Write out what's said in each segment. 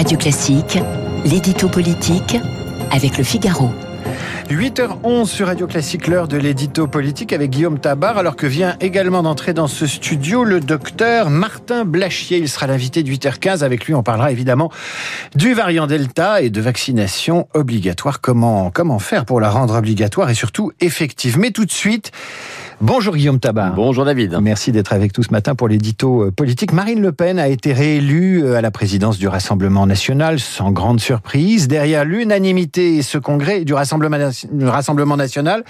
Radio Classique, l'édito politique avec le Figaro. 8h11 sur Radio Classique, l'heure de l'édito politique avec Guillaume Tabar, alors que vient également d'entrer dans ce studio le docteur Martin Blachier. Il sera l'invité de 8h15. Avec lui, on parlera évidemment du variant Delta et de vaccination obligatoire. Comment, comment faire pour la rendre obligatoire et surtout effective? Mais tout de suite, Bonjour Guillaume Tabar. Bonjour David. Merci d'être avec nous ce matin pour l'édito euh, politique. Marine Le Pen a été réélue euh, à la présidence du Rassemblement national sans grande surprise. Derrière l'unanimité et ce congrès du Rassemblement national,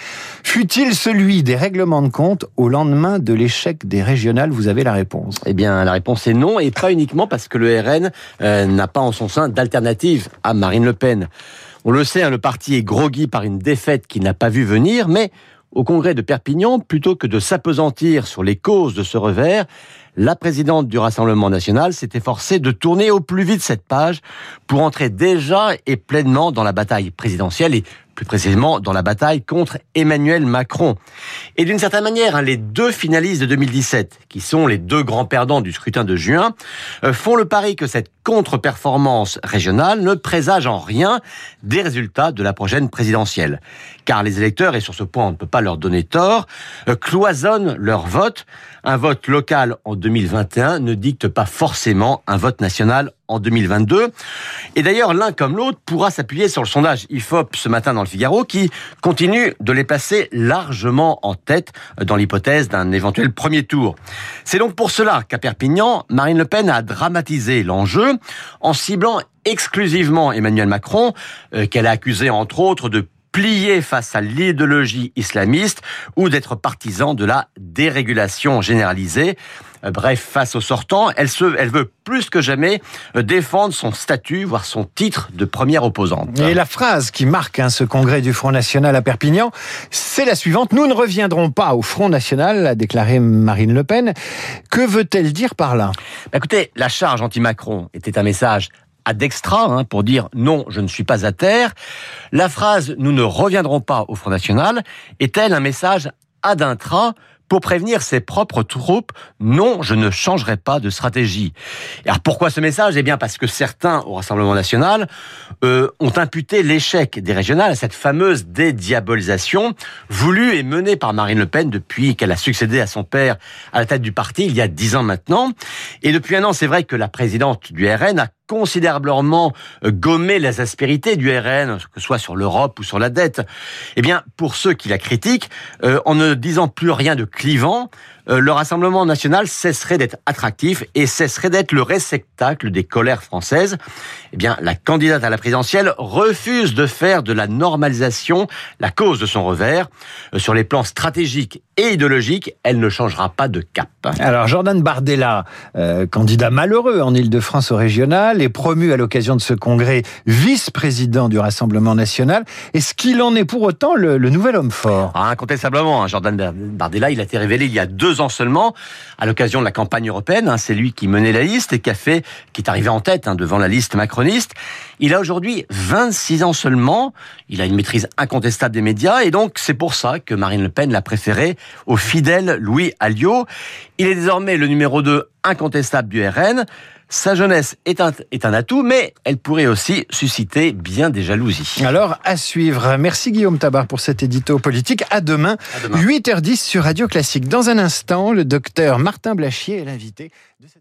fut-il celui des règlements de compte au lendemain de l'échec des régionales? Vous avez la réponse. Eh bien, la réponse est non, et pas uniquement parce que le RN euh, n'a pas en son sein d'alternative à Marine Le Pen. On le sait, hein, le parti est groggy par une défaite qu'il n'a pas vu venir, mais au congrès de Perpignan, plutôt que de s'apesantir sur les causes de ce revers, la présidente du Rassemblement national s'est efforcée de tourner au plus vite cette page pour entrer déjà et pleinement dans la bataille présidentielle et plus précisément dans la bataille contre Emmanuel Macron. Et d'une certaine manière, hein, les deux finalistes de 2017, qui sont les deux grands perdants du scrutin de juin, euh, font le pari que cette contre-performance régionale ne présage en rien des résultats de la prochaine présidentielle. Car les électeurs, et sur ce point on ne peut pas leur donner tort, euh, cloisonnent leur vote. Un vote local en 2021 ne dicte pas forcément un vote national en 2022. Et d'ailleurs, l'un comme l'autre pourra s'appuyer sur le sondage IFOP ce matin dans le Figaro qui continue de les passer largement en tête dans l'hypothèse d'un éventuel premier tour. C'est donc pour cela qu'à Perpignan, Marine Le Pen a dramatisé l'enjeu en ciblant exclusivement Emmanuel Macron, euh, qu'elle a accusé entre autres de plier face à l'idéologie islamiste ou d'être partisan de la dérégulation généralisée. Euh, bref, face au sortant, elle, se, elle veut plus que jamais euh, défendre son statut, voire son titre de première opposante. Et la phrase qui marque hein, ce congrès du Front National à Perpignan, c'est la suivante. Nous ne reviendrons pas au Front National, a déclaré Marine Le Pen. Que veut-elle dire par là? Bah, Écoutez, la charge anti-Macron était un message à d'extra hein, pour dire non, je ne suis pas à terre. La phrase nous ne reviendrons pas au Front National est-elle un message ad intra pour prévenir ses propres troupes, non, je ne changerai pas de stratégie. Alors pourquoi ce message? Eh bien parce que certains au Rassemblement national euh, ont imputé l'échec des régionales à cette fameuse dédiabolisation voulue et menée par Marine Le Pen depuis qu'elle a succédé à son père à la tête du parti il y a dix ans maintenant. Et depuis un an, c'est vrai que la présidente du RN a considérablement euh, gommé les aspérités du RN, que ce soit sur l'Europe ou sur la dette. Eh bien, pour ceux qui la critiquent, euh, en ne disant plus rien de clivant, le Rassemblement national cesserait d'être attractif et cesserait d'être le réceptacle des colères françaises. Eh bien, la candidate à la présidentielle refuse de faire de la normalisation la cause de son revers. Euh, sur les plans stratégiques et idéologiques, elle ne changera pas de cap. Alors, Jordan Bardella, euh, candidat malheureux en Ile-de-France au régional, est promu à l'occasion de ce congrès vice-président du Rassemblement national. Est-ce qu'il en est pour autant le, nouvel homme fort? Ah, Incontestablement, hein, Jordan Bardella, il a été révélé il y a ans seulement, à l'occasion de la campagne européenne. Hein, c'est lui qui menait la liste et qui a fait, qui est arrivé en tête hein, devant la liste macroniste. Il a aujourd'hui 26 ans seulement. Il a une maîtrise incontestable des médias et donc c'est pour ça que Marine Le Pen l'a préféré au fidèle Louis Alliot. Il est désormais le numéro 2 incontestable du RN. Sa jeunesse est un, est un atout, mais elle pourrait aussi susciter bien des jalousies. Alors, à suivre. Merci Guillaume Tabar pour cet édito politique. À demain, à demain. 8h10 sur Radio Classique. Dans un instant, le docteur Martin Blachier est l'invité de cette